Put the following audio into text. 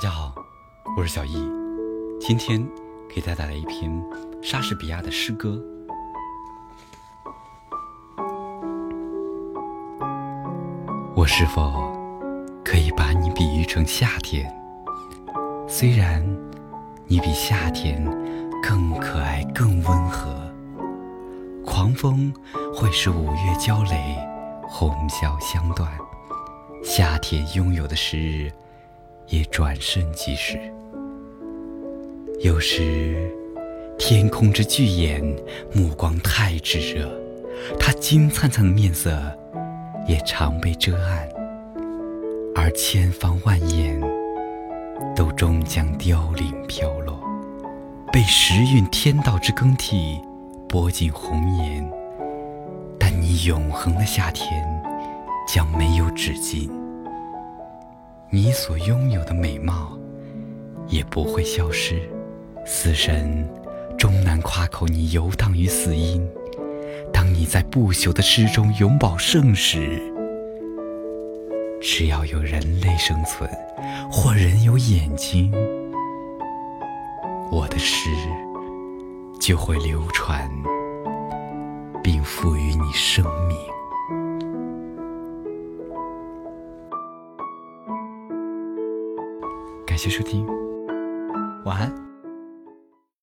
大家好，我是小易，今天给大家带来一篇莎士比亚的诗歌。我是否可以把你比喻成夏天？虽然你比夏天更可爱、更温和。狂风会使五月焦雷，红消香断，夏天拥有的时日也转瞬即逝。有时，天空之巨眼目光太炙热，他金灿灿的面色也常被遮暗，而千方万眼都终将凋零飘落，被时运天道之更替。拨进红颜，但你永恒的夏天将没有止境。你所拥有的美貌也不会消失。死神终难夸口你游荡于死因。当你在不朽的诗中永葆盛时，只要有人类生存，或人有眼睛，我的诗。就会流传，并赋予你生命。感谢收听，晚安。